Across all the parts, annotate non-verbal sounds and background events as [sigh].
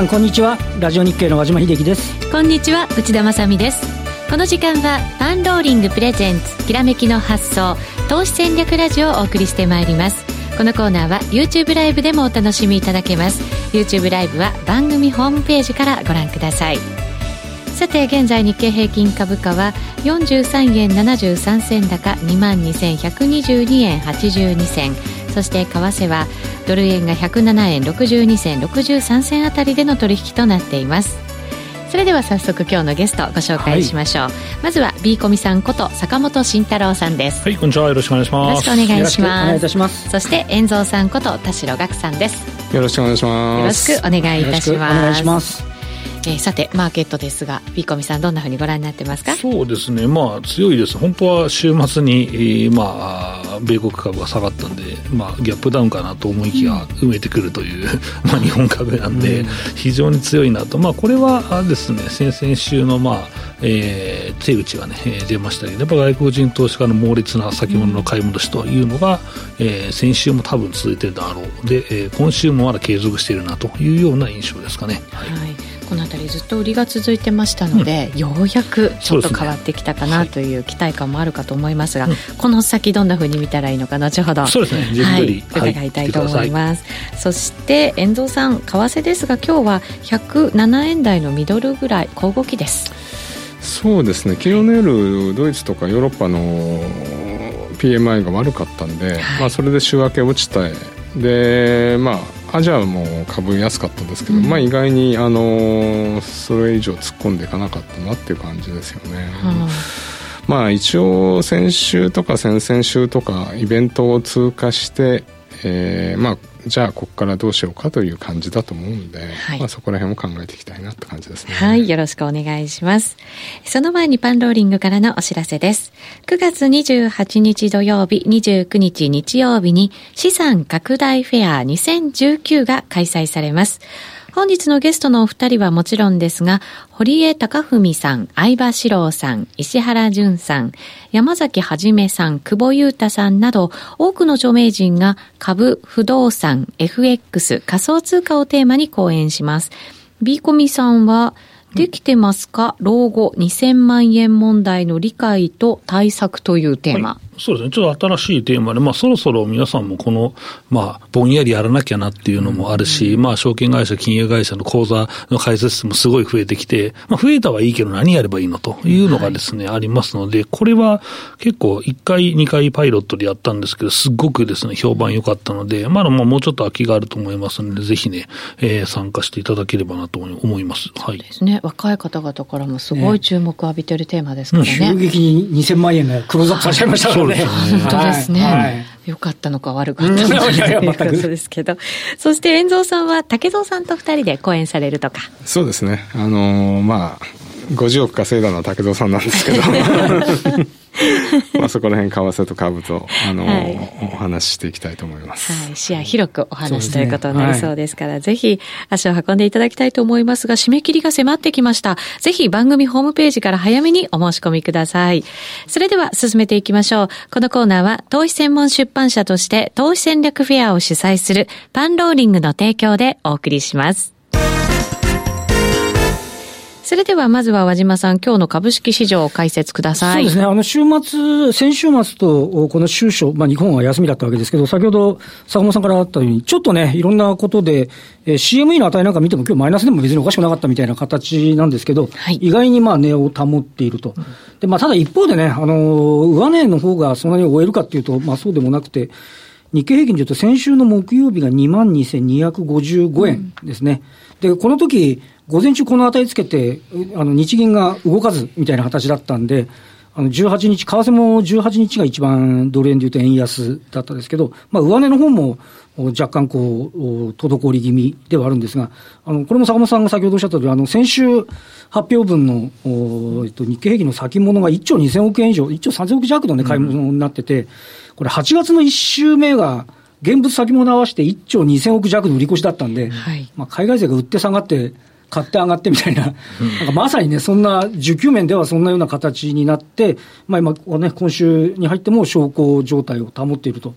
さんこんにちは。ラジオ日経の和島秀樹です。こんにちは内田まさです。この時間はパンローリングプレゼンツきらめきの発想投資戦略ラジオをお送りしてまいります。このコーナーは YouTube ライブでもお楽しみいただけます。YouTube ライブは番組ホームページからご覧ください。さて現在日経平均株価は43円73銭高2万2122円82銭。そして為替はドル円が107円62銭63銭あたりでの取引となっています。それでは早速今日のゲストご紹介しましょう、はい、まずは B コミさんこと坂本慎太郎さんです。はいこんにちは。よろしくお願いします。よろしくお願いします。お願いいたします。そして遠蔵さんこと田代岳さんです。よろしくお願いします。よろしくお願いいたします。お願いしますえー、さてマーケットですがビーコミさんどんなふうにご覧になってますか？そうですね。まあ強いです。本当は週末に、えー、まあ米国株が下がったんでまあギャップダウンかなと思いきや埋めてくるという、[laughs] まあ日本株なんで、非常に強いなと。まあこれはですね先々週のまあ、えー、手打ちがね出ましたけどやっぱ外国人投資家の猛烈な先物の買い戻しというのが、うん、えー、先週も多分続いてるだろう。で、えー、今週もまだ継続しているなというような印象ですかね。はい、はいこの辺りずっと売りが続いてましたので、うん、ようやくちょっと変わってきたかなという期待感もあるかと思いますが、はい、この先どんなふうに見たらいいのか後ほどそうですね。はい、伺いたいと思います、はい、そして遠藤さん為替ですが今日は107円台のミドルぐらい小動きです。そうですね。昨日の夜ドイツとかヨーロッパの PMI が悪かったんで、はい、まあ、それで週明け落ちた。でまあアジアも株安かったんですけど、うん、まあ意外にあのそれ以上突っ込んでいかなかったなっていう感じですよね。まあ一応先週とか先々週とかイベントを通過して、えー、まあじゃあここからどうしようかという感じだと思うんで、はい、まあ、そこら辺も考えていきたいなって感じですね。はい、よろしくお願いします。その前にパンローリングからのお知らせです。9月28日土曜日、29日日曜日に資産拡大フェア2019が開催されます。本日のゲストのお二人はもちろんですが、堀江貴文さん、相葉史郎さん、石原淳さん、山崎はじめさん、久保裕太さんなど、多くの著名人が株、不動産、FX、仮想通貨をテーマに講演します。B コミさんは、できてますか、老後2000万円問題の理解と対策というテーマ。はいそうですね、ちょっと新しいテーマで、まあ、そろそろ皆さんもこの、まあ、ぼんやりやらなきゃなっていうのもあるし、うん、まあ、証券会社、金融会社の口座の開設数もすごい増えてきて、まあ、増えたはいいけど何やればいいのというのがですね、はい、ありますので、これは結構1回、2回パイロットでやったんですけど、すごくですね、評判良かったので、まだまあもうちょっと空きがあると思いますので、ぜひね、えー、参加していただければなと思います。はい。ですね。若い方々からもすごい注目を浴びてるテーマですからね。ね急激に2000万円がクローズアップされちゃいましたからね。本当ですね。はい、よかったのか悪かったのかということですけど。そして、遠蔵さんは竹蔵さんと二人で講演されるとか。そうですね。あのー、まあ、50億稼いだのは竹蔵さんなんですけど。[laughs] [laughs] まあそこら辺、為替と株と、あの、はい、お話ししていきたいと思います。はい、視野広くお話ということになりそうですから、ねはい、ぜひ足を運んでいただきたいと思いますが、締め切りが迫ってきました。ぜひ番組ホームページから早めにお申し込みください。それでは進めていきましょう。このコーナーは、投資専門出版社として、投資戦略フェアを主催するパンローリングの提供でお送りします。それではまずは和島さん、今日の株式市場を解説ください。そうですね。あの、週末、先週末と、この週初、まあ日本は休みだったわけですけど、先ほど坂本さんからあったように、ちょっとね、いろんなことで、えー、CME の値なんか見ても今日マイナスでも別におかしくなかったみたいな形なんですけど、はい、意外にまあ値を保っていると。で、まあただ一方でね、あの、上値の方がそんなに終えるかっていうと、まあそうでもなくて、日経平均でいうと先週の木曜日が22,255円ですね。で、この時、午前中この値つけて、あの、日銀が動かずみたいな形だったんで、あの、18日、為替も18日が一番ドル円で言うと円安だったんですけど、まあ、上値の方も若干こう、滞り気味ではあるんですが、あの、これも坂本さんが先ほどおっしゃった通り、あの、先週発表分の、えっと、日経平均の先物が1兆2000億円以上、1兆3000億弱のね、買い物になってて、これ8月の1週目が、現物先物合わせて1兆2000億弱の売り越しだったんで、はい、まあ海外勢が売って下がって、買って上がってみたいな、なんかまさにね、そんな、需給面ではそんなような形になって、まあ今、ね、今週に入っても小康状態を保っていると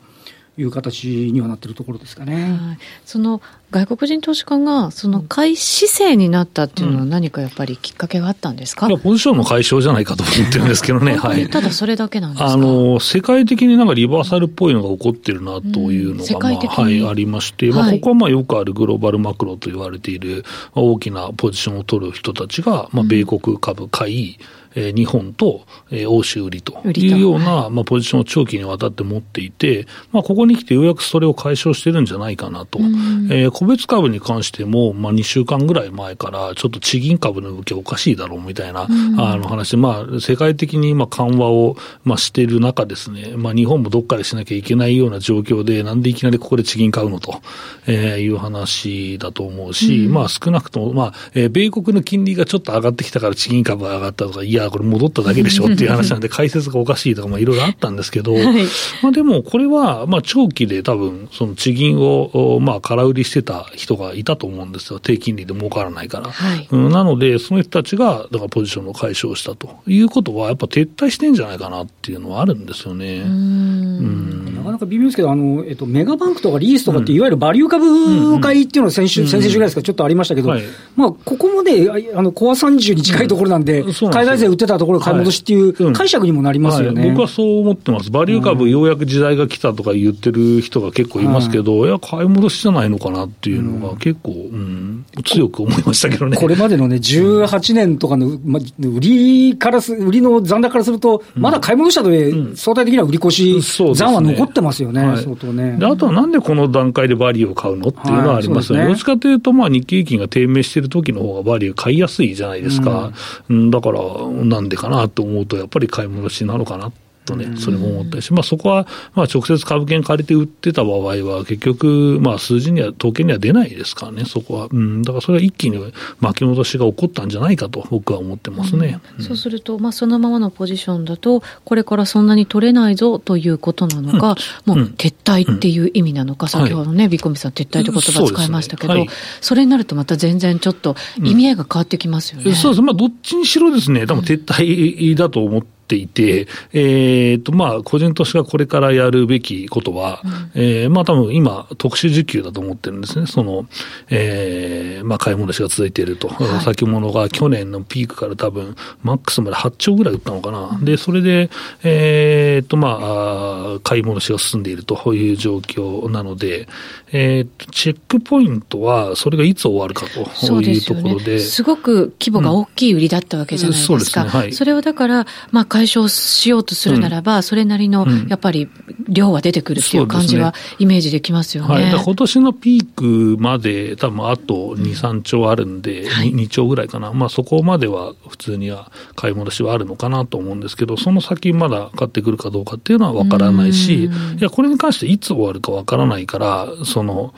いう形にはなっているところですかね。はい、その外国人投資家がその買い姿勢になったっていうのは何かやっぱりきっかけがあったんですか、うん、ポジションの解消じゃないかと思ってるんですけどね。はい。ただそれだけなんですか？あの、世界的になんかリバーサルっぽいのが起こってるなというのが、まあ、はい、ありまして、まあ、ここはまあよくあるグローバルマクロと言われている大きなポジションを取る人たちが、まあ、米国株買い、うんえー、日本と、えー、欧州売りというような、はい、まあ、ポジションを長期にわたって持っていて、まあ、ここに来てようやくそれを解消してるんじゃないかなと。えー、個別株に関しても、まあ、2週間ぐらい前から、ちょっと地銀株の動きおかしいだろうみたいな、あの話、まあ、世界的にまあ緩和を、まあ、している中ですね、まあ、日本もどっかでしなきゃいけないような状況で、なんでいきなりここで地銀買うのと、えー、いう話だと思うし、まあ、少なくとも、まあ、えー、米国の金利がちょっと上がってきたから地銀株が上がったとか、いや、これ戻っただけでしょっていう話なんで、[laughs] 解説がおかしいとか、まあいろいろあったんですけど、はい、まあでもこれは、まあ長期で多分、その地銀を、まあ空売りしてた人がいたと思うんですよ。低金利で儲からないから。はい、うん、なので、その人たちが、だからポジションの解消したということは、やっぱ撤退してんじゃないかなっていうのはあるんですよね。うんなかなか微妙ですけど、あの、えっと、メガバンクとかリースとかって、いわゆるバリュー株買いっていうのは先週、先々週ぐらいですか、ちょっとありましたけど、はい、まあ、ここまで、あの、コア30に近いところなんで、海外勢売ってたところ買い戻しっていう解釈にもなりますよね、はい。僕はそう思ってます、バリュー株、ようやく時代が来たとか言ってる人が結構いますけど、はい、いや、買い戻しじゃないのかなっていうのが、結構、うん、強く思いましたけどね。これまでのね、18年とかの、ま、売りからす、売りの残高からすると、まだ買い戻したとで、うん、相対的には売り越し、残は残ってますよね、はい、相当ね。で。あとはなんでこの段階でバリューを買うのっていうのはありますよね、どっちかというと、まあ、日経平均が低迷してる時の方がバリュー買いやすいじゃないですか、うん、だから、なんでかなと思うと、やっぱり買い戻しなのかなとね、それも思ったし、まあ、そこは、まあ、直接株券借りて売ってた場合は、結局、まあ、数字には、統計には出ないですからね、そこは。うん、だからそれは一気に巻き戻しが起こったんじゃないかと、僕は思ってますね。うん、そうすると、まあ、そのままのポジションだと、これからそんなに取れないぞということなのか、うん、もう撤退っていう意味なのか、先ほどね、ビコミさん、撤退という言葉使いましたけど、そ、ね。はい、それになるとまた全然ちょっと意味合いが変わってきますよね。そうです。まあ、どっちにしろですね、多分撤退だと思って、ていて、えーとまあ、個人投資がこれからやるべきことは、うん、えー、まあ多分今、特殊需給だと思ってるんですね、その、えーまあ、買い戻しが続いていると、はい、先物が去年のピークから多分、マックスまで8兆ぐらい売ったのかな、うん、でそれで、えーとまあ、買い戻しが進んでいるという状況なので、えー、チェックポイントは、それがいつ終わるかというところで。すごく規模が大きい売りだったわけじゃないですか。うん、そうですね。はい、それをだから、まあ、解消しようとするならば、うん、それなりの、やっぱり、量は出てくるっていう感じは、イメージできますよね。はい、今年のピークまで、多分あと2、3兆あるんで、はい、2, 2兆ぐらいかな。まあ、そこまでは普通には買い戻しはあるのかなと思うんですけど、その先まだ買ってくるかどうかっていうのはわからないし、いや、これに関していつ終わるかわからないから、そのの、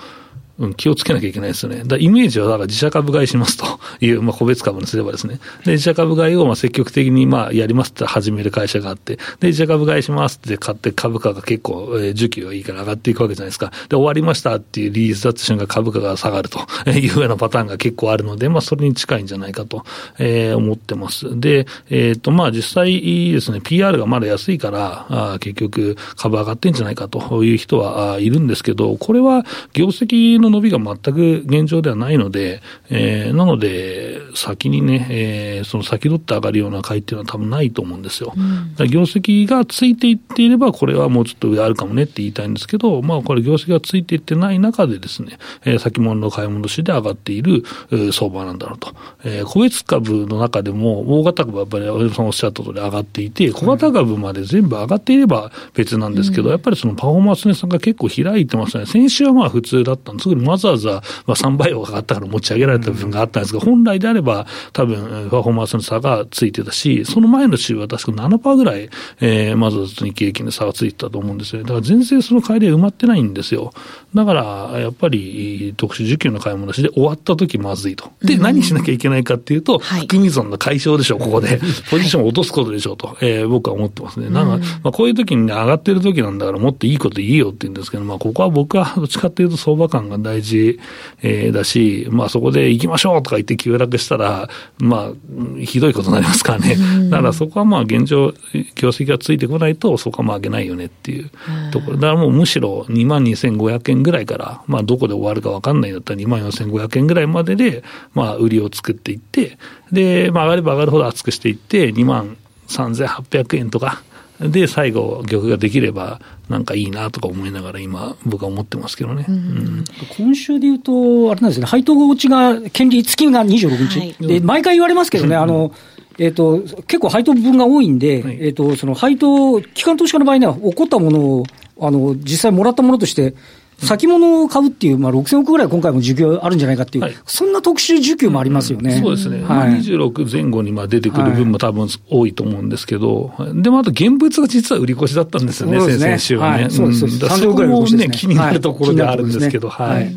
うん、気をつけなきゃいけないですよね。だイメージはだから自社株買いしますと [laughs] いう、まあ、個別株にすればですね。で、自社株買いをまあ積極的にまあやりますって始める会社があって、で、自社株買いしますって買って株価が結構、えー、需給がいいから上がっていくわけじゃないですか。で、終わりましたっていうリリースだった瞬間株価が下がると [laughs] いうようなパターンが結構あるので、まあ、それに近いんじゃないかと、えー、思ってます。で、えっ、ー、と、まあ、実際ですね、PR がまだ安いから、あ結局株上がってんじゃないかという人はあいるんですけど、これは業績の伸びが全く現状ではないので、えー、なので、先にね、えー、その先取って上がるような買いっていうのは多分ないと思うんですよ。うん、業績がついていっていれば、これはもうちょっと上あるかもねって言いたいんですけど、まあ、これ業績がついていってない中でですね、えー、先物の買い戻しで上がっている、えー、相場なんだろうと。えー、個別株の中でも、大型株はやっぱり、青山さんおっしゃった通り上がっていて、小型株まで全部上がっていれば別なんですけど、うん、やっぱりそのパフォーマンス値差が結構開いてますね。先週はまあ普通だったんですけど、わざわざ、まあ、3倍があったから持ち上げられた部分があったんですが、本来であれば、多分、パフォーマンスの差がついてたし、その前の週は確か7%ぐらい、えー、まず日経平均の差がついてたと思うんですよね。だから全然その帰りは埋まってないんですよ。だから、やっぱり、特殊需給の買い戻しで終わった時まずいと。で、何しなきゃいけないかっていうと、含み損の解消でしょう、ここで。[laughs] ポジションを落とすことでしょうと、えー、僕は思ってますね。なんか、まあ、こういう時にね、上がってる時なんだからもっといいこと言えよって言うんですけど、まあ、ここは僕は [laughs] どっちかっていうと相場感が大事、えー、だし、まあそこで行きましょうとか言って急落したしたら、まあ、ひどいことになりますからね。だからそこはまあ現状、業績がついてこないと、そこはまあ上げないよねっていうところ。だからもうむしろ2万2500円ぐらいから、まあどこで終わるか分かんないんだったら2万4500円ぐらいまでで、まあ売りを作っていって、で、まあ上がれば上がるほど厚くしていって、2万3800円とか、で、最後、玉ができれば、なんかいいなとか思いながら、今、僕は思ってますけどね、うん、今週でいうと、あれなんですね、配当落ちが、権利付きが26日、はい、で毎回言われますけどね、あのえーと、結構配当分が多いんで、はい、えーと、その配当、機関投資家の場合には、起こったものをあの実際もらったものとして、先物を買うっていう、まあ、6000億ぐらい今回も需給あるんじゃないかっていう、はい、そんな特殊需給もありますよね。そうですね。はい、26前後にまあ出てくる分も多分多いと思うんですけど、はい、でもあと現物が実は売り越しだったんですよね、ね。先々週はね。そうです、そうです。そこもね、気になるところであるんですけど、はい。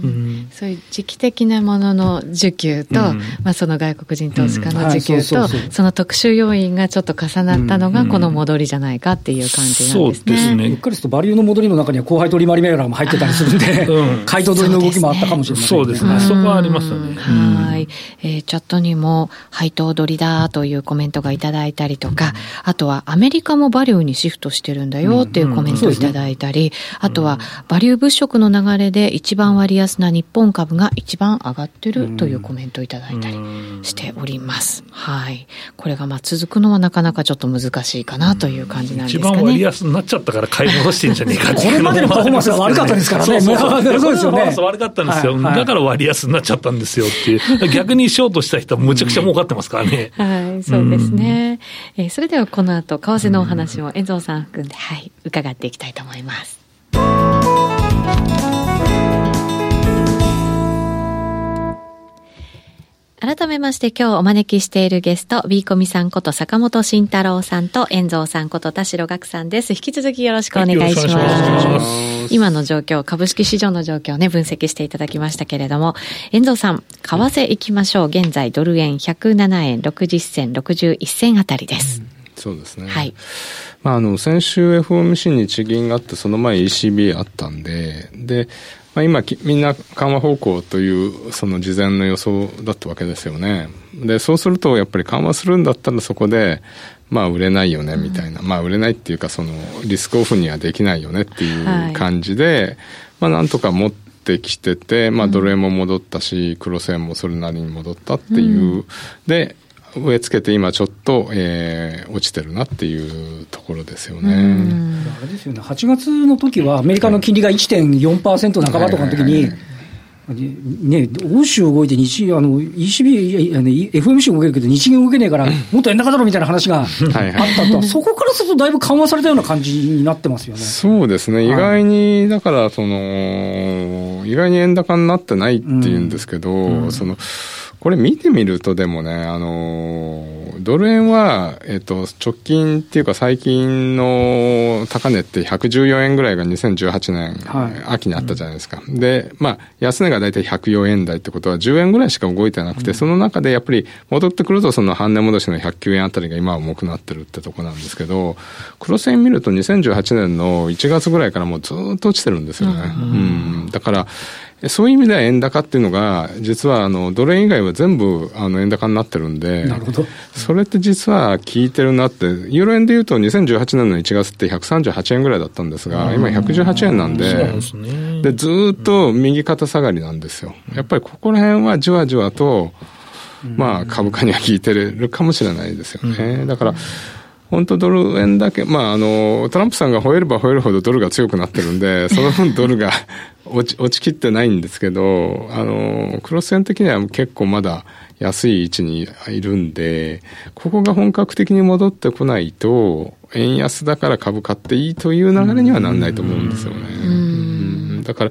そういう時期的なものの需給と、まあその外国人投資家の需給と、その特殊要因がちょっと重なったのが、この戻りじゃないかっていう感じなんですね。そうですね。うっかりするとバリューの戻りの中には後輩取り回り銘柄も入ってたりするんで、うん買い取りの動きもあったかもしれません、そうですね。そこはありますよね。はい。えー、チャットにも、配当取りだというコメントがいただいたりとか、あとはアメリカもバリューにシフトしてるんだよっていうコメントをいただいたり、あとはバリュー物色の流れで一番割安な日本株が一番上がってるというコメントをいただいたりしております。はい。これがまあ続くのはなかなかちょっと難しいかなという感じなんですかね。一番割安になっちゃったから買い戻してんじゃねえかこれまでのパフォーマンスが悪かったですからね。そうそう。ですよね。悪かったんですよ、だから割安になっちゃったんですよっていう、逆にショートした人はむちゃくちゃ儲かってますからね。はい、そうですね。えー、それではこの後、為替のお話も遠藤さん含んで、はい、伺っていきたいと思います。改めまして今日お招きしているゲスト、ビーコミさんこと坂本慎太郎さんと、遠蔵さんこと田代岳さんです。引き続きよろしくお願いします。今の状況、株式市場の状況をね、分析していただきましたけれども、遠蔵さん、為替行きましょう。現在、ドル円107円60銭、61銭あたりです。うん、そうですね。はい。まあ、あの、先週 FOMC に地銀があって、その前 ECB あったんで、で、まあ、今みんな緩和方向というその事前の予想だったわけですよね。でそうするとやっぱり緩和するんだったらそこでまあ売れないよねみたいな、うん、まあ売れないっていうかそのリスクオフにはできないよねっていう感じで、はい、まあなんとか持ってきてて、まあドル円も戻ったし、黒線もそれなりに戻ったっていう、うん、で植え付けて今ちょっと、えー、落ちてるなっていうところですよね。あれですよね、8月の時はアメリカの金利が1.4%半ばとかの時に、ね、欧州動いて日、あの、ECB、FMC 動けるけど日銀動けねえから、[laughs] もっと円高だろみたいな話があったと、そこからするとだいぶ緩和されたような感じになってますよね。そうですね。意外に、だから、その、意外に円高になってないっていうんですけど、うん。うん、その、これ見てみるとでもね、あのー、ドル円は、えっ、ー、と、直近っていうか最近の高値って114円ぐらいが2018年、はい、秋にあったじゃないですか。うん、で、まあ、安値が大体104円台ってことは10円ぐらいしか動いてなくて、うん、その中でやっぱり戻ってくるとその半値戻しの109円あたりが今は重くなってるってとこなんですけど、黒線見ると2018年の1月ぐらいからもうずっと落ちてるんですよね。うん、うん、だから、そういう意味では円高っていうのが、実はあのドル円以外は全部あの円高になってるんで、なるほど。それって実は効いてるなって、ユーロ円でいうと2018年の1月って138円ぐらいだったんですが、今118円なんで、でずっと右肩下がりなんですよ。やっぱりここら辺はじわじわと、まあ株価には効いてるかもしれないですよね。だから、本当ドル円だけ、まあ、あの、トランプさんが吠えれば吠えるほどドルが強くなってるんで、[laughs] その分ドルが落ち、落ちきってないんですけど、あの、クロス円的には結構まだ安い位置にいるんで、ここが本格的に戻ってこないと、円安だから株買っていいという流れにはなんないと思うんですよね。だから、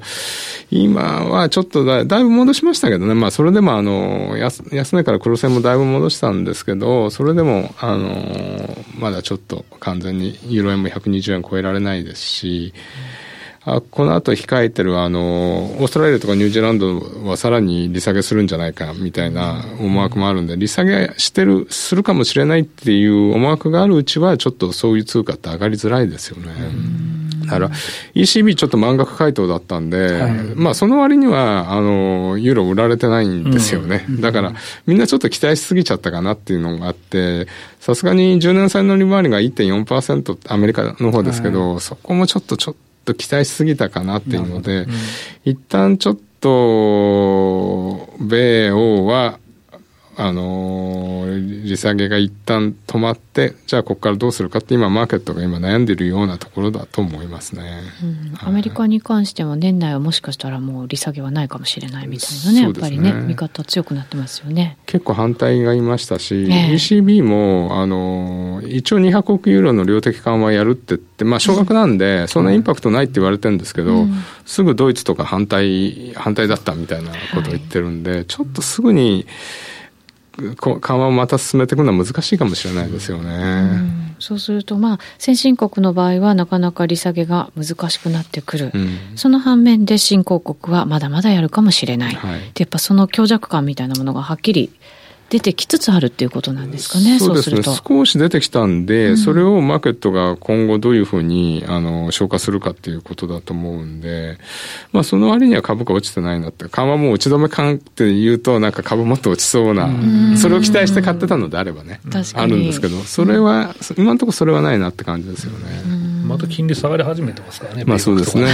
今はちょっとだだいぶ戻しましたけどね、まあ、それでもあの安安値から黒線もだいぶ戻したんですけど、それでもあのまだちょっと完全にユーロ円も120円超えられないですし、あこの後控えてるあのオーストラリアとかニュージーランドはさらに利下げするんじゃないかみたいな思惑もあるんで、利下げしてる、するかもしれないっていう思惑があるうちは、ちょっとそういう通貨って上がりづらいですよね。だから ECB ちょっと満額回答だったんで、はい、まあその割には、あの、ユーロ売られてないんですよね。うん、だから、みんなちょっと期待しすぎちゃったかなっていうのがあって、さすがに10年債の利回りが1.4%アメリカの方ですけど、はい、そこもちょっとちょっと期待しすぎたかなっていうので、うん、一旦ちょっと、米欧は、あのー、利下げが一旦止まって、じゃあここからどうするかって今マーケットが今悩んでるようなところだと思いますね。うん、アメリカに関しては年内はもしかしたらもう利下げはないかもしれないみたいなね、やっぱりね、見方強くなってますよね。結構反対がいましたし、えー、ECB も、あのー、一応200億ユーロの量的緩和やるって言って、まあ少額なんで、そんなインパクトないって言われてるんですけど、うん、すぐドイツとか反対、反対だったみたいなことを言ってるんで、はい、ちょっとすぐに、緩和をまた進めていくのは難しいかもしれないですよね。うんそうすると、まあ、先進国の場合はなかなか利下げが難しくなってくる。うん、その反面で新興国はまだまだやるかもしれない。はい、で、やっぱその強弱感みたいなものがはっきり出てきつつあるっていうことなんですかね、そうですね、少し出てきたんで、うん、それをマーケットが今後どういうふうにあの消化するかっていうことだと思うんで、まあ、その割には株価落ちてないなって、緩和も打ち止め感って言うと、なんか株もっと落ちそうな、それを期待して買ってたのであればね、あるんですけど、それは、今のところそれはないなって感じですよね。また金利下がり始めてますからね。まあそうですね。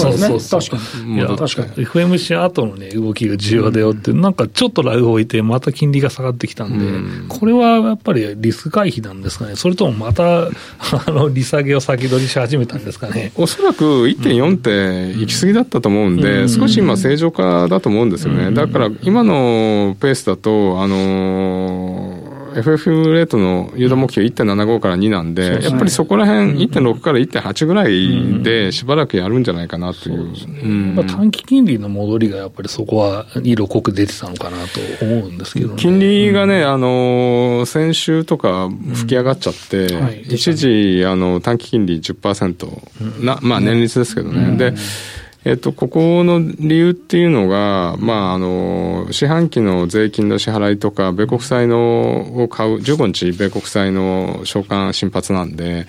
そうそうそう。確かに。いや、確かに。FMC 後のね、動きが重要だよって、なんかちょっとラグを置いて、また金利が下がってきたんで、これはやっぱりリスク回避なんですかね。それともまた、あの、利下げを先取りし始めたんですかね。おそらく1.4って行き過ぎだったと思うんで、少し今正常化だと思うんですよね。だから今のペースだと、あの FF レートの誘導目標1.75から2なんで、やっぱりそこら辺1.6から1.8ぐらいでしばらくやるんじゃないかなという。まあ、短期金利の戻りがやっぱりそこは色濃く出てたのかなと思うんですけど、ね、金利がね、あの、先週とか吹き上がっちゃって、はい、一時、あの、短期金利10%な、まあ年率ですけどね。で、えっと、ここの理由っていうのが、まあ、あの、四半期の税金の支払いとか、米国債のを買う、15日米国債の償還新発なんで、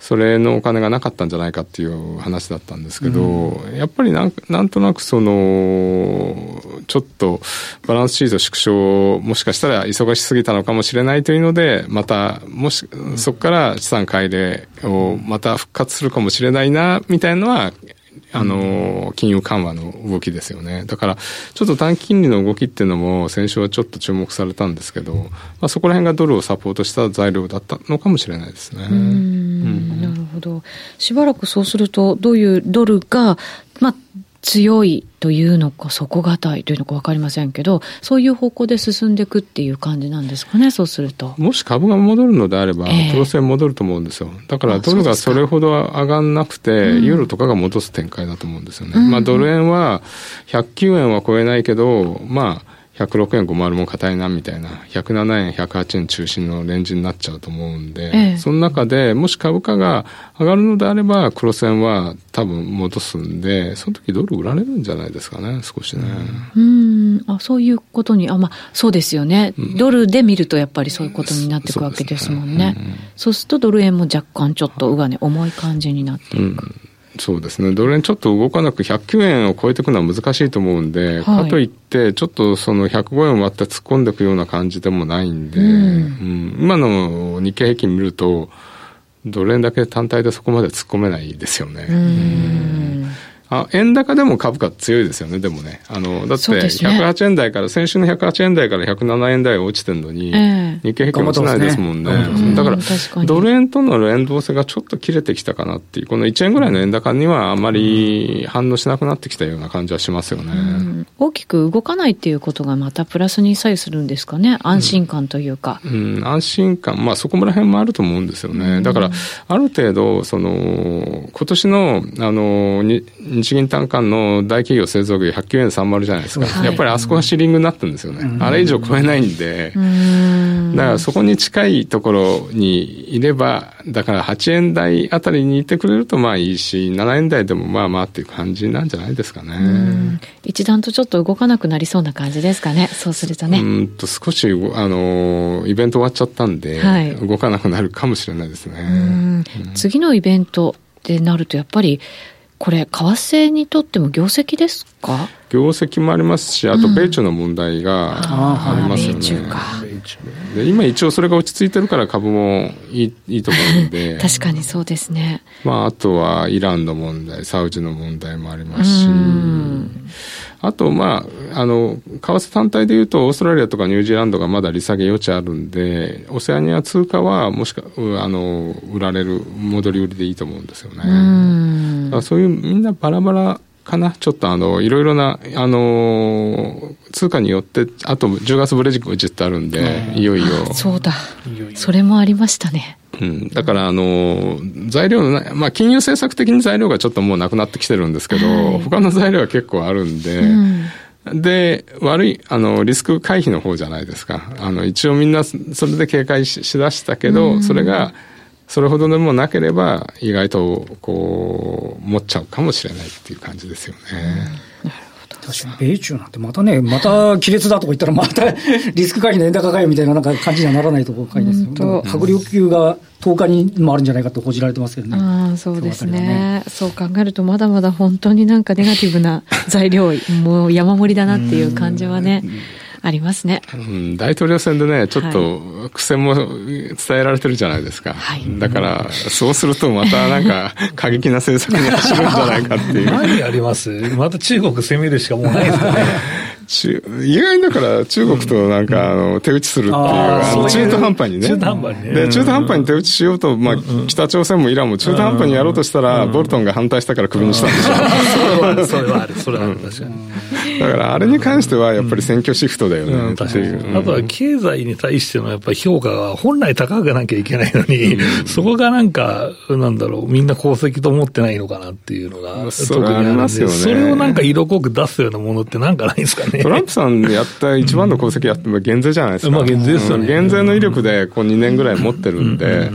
それのお金がなかったんじゃないかっていう話だったんですけど、うん、やっぱりなんなんとなくその、ちょっとバランスシート縮小、もしかしたら忙しすぎたのかもしれないというので、また、もし、そこから資産買い入れをまた復活するかもしれないな、みたいなのは、あの、金融緩和の動きですよね。だから、ちょっと短期金利の動きっていうのも、先週はちょっと注目されたんですけど、まあ、そこら辺がドルをサポートした材料だったのかもしれないですね。うんなるほど。しばらくそうすると、どういうドルが、まあ、強いというのか底堅いというのか分かりませんけどそういう方向で進んでいくっていう感じなんですかねそうすると。もし株が戻るのであれば、えー、プロセ戻ると思うんですよ。だからドルがそれほど上がんなくてユーロとかが戻す展開だと思うんですよね、うん、まあドル円は109円は超えないけどまあ106円50も硬いなみたいな107円108円中心のレンジになっちゃうと思うんで、ええ、その中でもし株価が上がるのであれば黒線は多分戻すんでその時ドル売られるんじゃないですかね少しね。うん。あそういうことにあまあそうですよね、うん、ドルで見るとやっぱりそういうことになっていくわけですもんね、ね。うん、そうするとドル円も若干ちょっと上値重い感じになっていく、うんそうですね、ドル円ちょっと動かなく109円を超えていくのは難しいと思うんで、はい、かといって、ちょっとその105円割って突っ込んでいくような感じでもないんで、うん、うん、今の日経平均見ると、ドル円だけ単体でそこまで突っ込めないですよね。うんあ円高でも株価強いですよね、でもね。あの、だって108円台から、ね、先週の108円台から107円台落ちてるのに、えー、日経平均落ちないですもんね。ねだから、ドル円との連動性がちょっと切れてきたかなっていう、この1円ぐらいの円高にはあまり反応しなくなってきたような感じはしますよね。うん、大きく動かないっていうことがまたプラスに左右するんですかね、安心感というか。うん、うん、安心感、まあそこら辺もあると思うんですよね。だから、ある程度、その、今年の、あの、日銀短観の大企業製造業109円30じゃないですか、はい、やっぱりあそこがシーリングになってるんですよね、うん、あれ以上超えないんで、うん、だからそこに近いところにいれば、だから8円台あたりにいてくれるとまあいいし、7円台でもまあまあっていう感じなんじゃないですかね。一段とちょっと動かなくなりそうな感じですかね、そうするとね。うんと少しあのイベント終わっちゃったんで、はい、動かなくなるかもしれないですね。次のイベントってなると、やっぱり、これ、為替にとっても業績ですか？業績もありますし、あと米中の問題がありますよね。米中か。で今一応それが落ち着いてるから株もいいいいと思うんで。[laughs] 確かにそうですね、まあ、あとはイランの問題サウジの問題もありますしあとまああの為替単体でいうとオーストラリアとかニュージーランドがまだ利下げ余地あるんでオセアニア通貨はもしかあの売られる戻り売りでいいと思うんですよね。そういうみんなバラバラかな、ちょっとあのいろいろな、あの通貨によって、あと10月ブレジックってあるんで、いよいよ。そうだ、それもありましたね。うん、だから、あの材料の、まあ、金融政策的に材料がちょっともうなくなってきてるんですけど、はい、他の材料は結構あるんで、うん、で、悪い、あの、リスク回避の方じゃないですか。あの、一応みんなそれで警戒ししだしたけど、うん、それが、それほどでもなければ意外とこう持っちゃうかもしれないっていう感じですよね。確かに米中なんてまたね、また亀裂だとか言ったら、また [laughs] リスク回避の円高かよみたいななんか感じにはならないところですよ。閣僚級が10日にもあるんじゃないかと報じられてますけどね。あそうですね、ね、そう考えると、まだまだ本当になんかネガティブな材料、もう山盛りだなっていう感じはね。ありますね、うん、大統領選でね、ちょっと苦戦も伝えられてるじゃないですか、はい、だから、そうするとまたなんか、過激な政策に走るんじゃないかっていう。[laughs] 何やります？また中国攻めるしかもうないですかね。[laughs] 意外にだから中国となんかあの手打ちするっていう、あの中途半端にね。中途半端にね。で、中途半端に手打ちしようと、まあ、北朝鮮もイランも中途半端にやろうとしたら、ボルトンが反対したからクビにしたんでしょ。[laughs] それはある、それはある、確かに。だからあれに関してはやっぱり選挙シフトだよね。確かに。あとは経済に対してのやっぱり評価が本来高くなきゃいけないのに、そこがなんか、なんだろう、みんな功績と思ってないのかなっていうのが、特にありますよね。それをなんか色濃く出すようなものってなんかないですかね。トランプさんやった一番の功績やって、減税じゃないですか。まあ減税ですよね。減税の威力でこう2年ぐらい持ってるんで、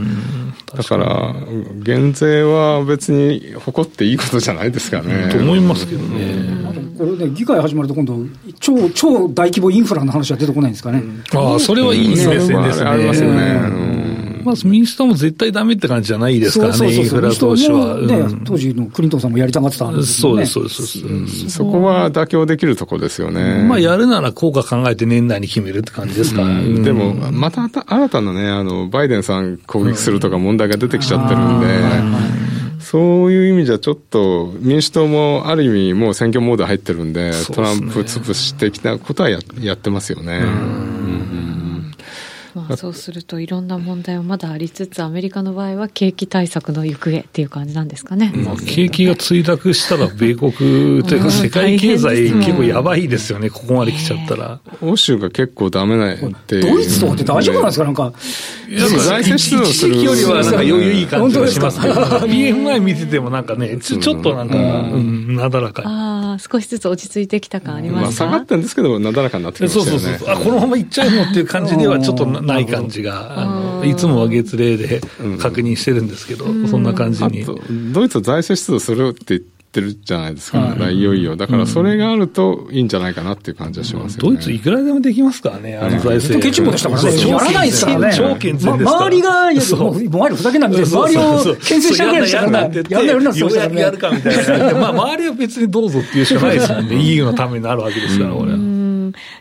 だから、減税は別に誇っていいことじゃないですかね。と思いますけどね。これね、議会始まると今度、超、超大規模インフラの話は出てこないんですかね。ああ、それはいいですね。ありますよね。まあ、民主党も絶対ダメって感じじゃないですからね、インフラ投資は。ね、当時のクリントンさんもやりたがってたんですそうです、そうです、そう。です。そこは妥協できるところですよね。まあ、やるなら効果考えて年内に決めるって感じですから。でも、また新たなね、あの、バイデンさん攻撃するとか問題が出てきちゃってるんで、そういう意味じゃちょっと民主党もある意味もう選挙モード入ってるんで、トランプ潰してきたことはややってますよね。うんまあ、そうするといろんな問題はまだありつつ、アメリカの場合は景気対策の行方っていう感じなんですかね。まあ、景気が墜落したら、米国というか、世界経済、結構やばいですよね、ここまで来ちゃったら。欧州が結構だめなって。ドイツとかって大丈夫なんですか、なんか。財政出動する。よりはなんか余裕いい感じがしますけど、BMI 見ててもなんかね、ちょちょっとなんか、うん、なだらか。ああ、少しずつ落ち着いてきた感ありますか、まあ、下がってるんですけど、なだらかになってきましたよね。そうそうそう。あ、このままいっちゃうのっていう感じではちょっとない感じが、あのいつもは月例で確認してるんですけど、そんな感じに。ドイツは財政出動するって言ってるじゃないですか、はい、いよいよ。だからそれがあるといいんじゃないかなっていう感じはしますよね。ドイツいくらでもできますからね、あの財政。ケチでしたからね。やらないですからね。超健全周りが、いや、もう、周りふざけないみたいな。周りを牽制したぐらいでしたからね。やんなやるな、そう。やるかみたいな。まあ、周りは別にどうぞっていうしかないですもんね。[laughs] EU のためになるわけですから、俺は。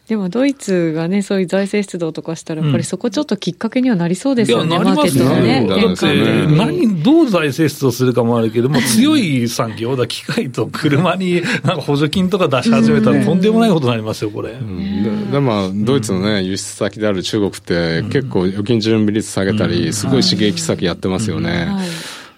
でもドイツがね、そういう財政出動とかしたら、やっぱりそこちょっときっかけにはなりそうですよね、マーケットのね。ね何、どう財政出動するかもあるけども、強い産業だ、機械と車になんか補助金とか出し始めたら、とんでもないことになりますよ、これ。でまあ、ドイツのね、輸出先である中国って、結構預金準備率下げたり、すごい刺激先やってますよね。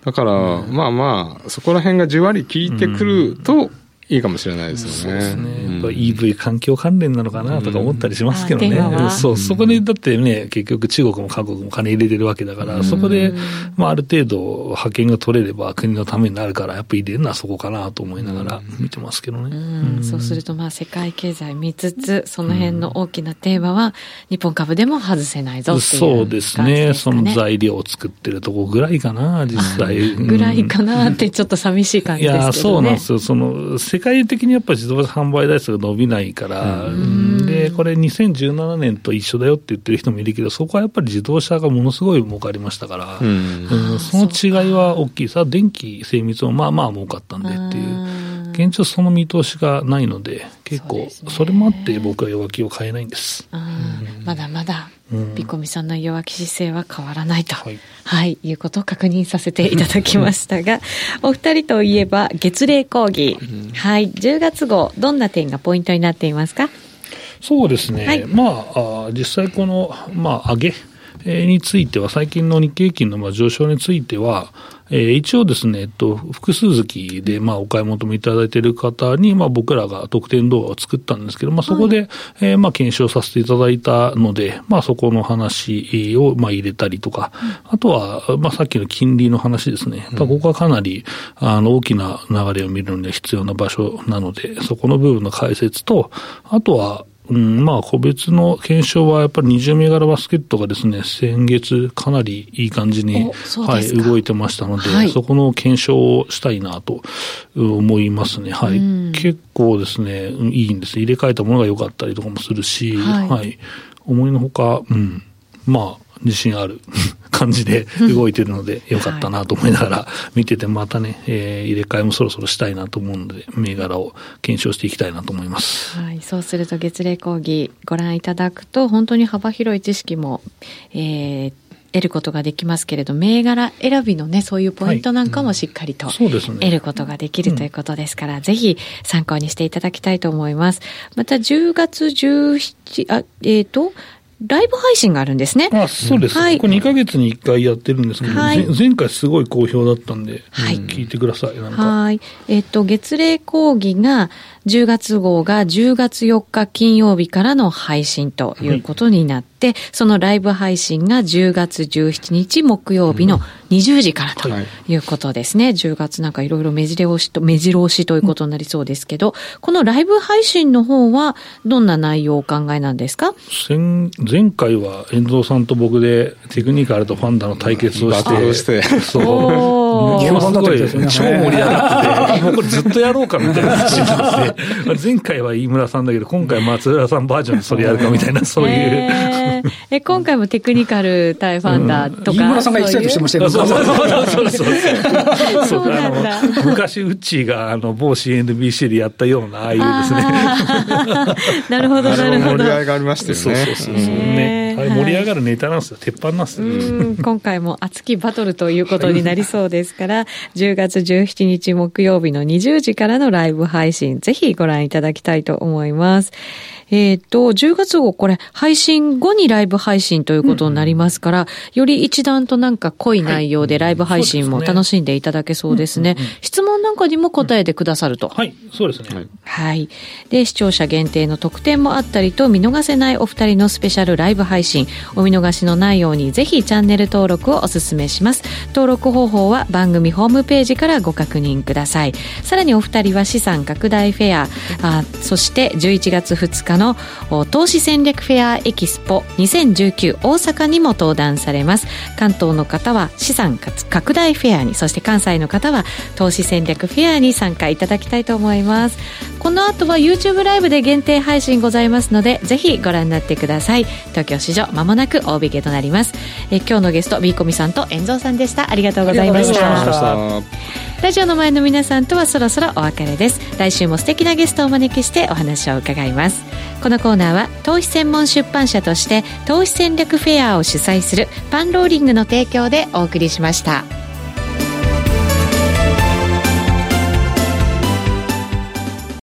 だから、まあまあ、そこら辺がじわり効いてくると、いいかもしれないですよね。そうですね。うん、EV 環境関連なのかなとか思ったりしますけどね。うん、そう、そこでだってね、結局中国も韓国も金入れてるわけだから、そこで、まあある程度派遣が取れれば国のためになるから、やっぱり入れるのはそこかなと思いながら見てますけどね。うん、そうするとまあ世界経済見つつ、その辺の大きなテーマは、日本株でも外せないぞっていう、ね、そうですね。その材料を作ってるとこぐらいかな、実際。ぐらいかなってちょっと寂しい感じですけどね。いや、そうなんですよ。その世界的にやっぱり自動車販売台数が伸びないから、で、これ2017年と一緒だよって言ってる人もいるけど、そこはやっぱり自動車がものすごい儲かりましたから、うん、その違いは大きい。さ、電気精密もまあまあ儲かったんでっていう。現状その見通しがないので、結構、それもあって僕は弱気を変えないんです。まだまだ、ビコミさんの弱気姿勢は変わらないと、はい、はい、いうことを確認させていただきましたが、[laughs] お二人といえば、月例講義、はい、10月号、どんな点がポイントになっていますか？そうですね、はい、まあ、実際この、まあ、上げ、については、最近の日経平均の上昇については、えー、一応ですね、えっと、複数月で、まあ、お買い求めいただいている方に、まあ、僕らが特典動画を作ったんですけど、まあ、そこで、はい、えー、まあ、検証させていただいたので、まあ、そこの話を、まあ、入れたりとか、あとは、まあ、さっきの金利の話ですね。ここはかなり、あの、大きな流れを見るのには必要な場所なので、そこの部分の解説と、あとは、うん、まあ、個別の検証はやっぱり20銘柄バスケットがですね、先月かなりいい感じに、はい、動いてましたので、はい、そこの検証をしたいなと思いますね。はい。結構ですね、いいんです。入れ替えたものが良かったりとかもするし、はい、はい、思いのほか、うん、まあ、自信ある [laughs] 感じで動いてるので、よかったなと思いながら見てて、またね、えー、入れ替えもそろそろしたいなと思うので、銘柄を検証していきたいなと思います。はい、そうすると月例講義ご覧いただくと、本当に幅広い知識も、えー、得ることができますけれど、銘柄選びのね、そういうポイントなんかもしっかりと、得ることができるということですから、ぜひ参考にしていただきたいと思います。また10月17、あ、えっ、ー、と、ライブ配信があるんですね。あそうです。はい、これ2か月に1回やってるんですけど、はい、前回すごい好評だったんで、はい、聞いてください。はい。えっ、と、月例講義が、10月号が10月4日金曜日からの配信ということになって、はい、そのライブ配信が10月17日木曜日の20時からということですね。うんはい、10月なんかいろいろ目白押しと、目白押しということになりそうですけど、うん、このライブ配信の方はどんな内容をお考えなんですか？前回は遠藤さんと僕でテクニカルとファンダの対決をして、してそう。ものすごい、超盛り上がってて、これずっとやろうかみたいな話になって、前回は飯村さんだけど、今回松浦さんバージョンでそれやるかみたいな、そういう。え今回もテクニカル対ファンダーとか。飯村さんがエキサイトしてましたよそうそうそうそう。そうなんだ。昔、ウッチーがあの某 CNBC でやったような、ああいうですね。[laughs] なるほど、なるほど。盛り上がりましたよね。そうそうそう。ね、あれ盛り上がるネタなんですよ。鉄板なんですよ。今回も熱きバトルということになりそうですから、[laughs] 10月17日木曜日の20時からのライブ配信、ぜひご覧いただきたいと思います。えっ、ー、と、10月号、これ、配信後にライブ配信ということになりますから、うん、より一段となんか濃い内容でライブ配信も楽しんでいただけそうですね。質問なんかにも答えてくださると。はい、そうですね。はい。で、視聴者限定の特典もあったりと、見逃せないお二人のスペシャルライブ配信、お見逃しのないように、ぜひチャンネル登録をお勧めします。登録方法は番組ホームページからご確認ください。さらにお二人は資産拡大フェア、あそして11月2日のの投資戦略フェアエキスポ2019大阪にも登壇されます関東の方は資産拡大フェアにそして関西の方は投資戦略フェアに参加いただきたいと思いますこの後は YouTube ライブで限定配信ございますのでぜひご覧になってください東京市場まもなく大引けとなりますえ今日のゲストビーコミさんと遠蔵さんでした。ありがとうございました。ラジオの前の皆さんとはそろそろお別れです。来週も素敵なゲストをお招きしてお話を伺います。このコーナーは投資専門出版社として投資戦略フェアを主催するパンローリングの提供でお送りしました。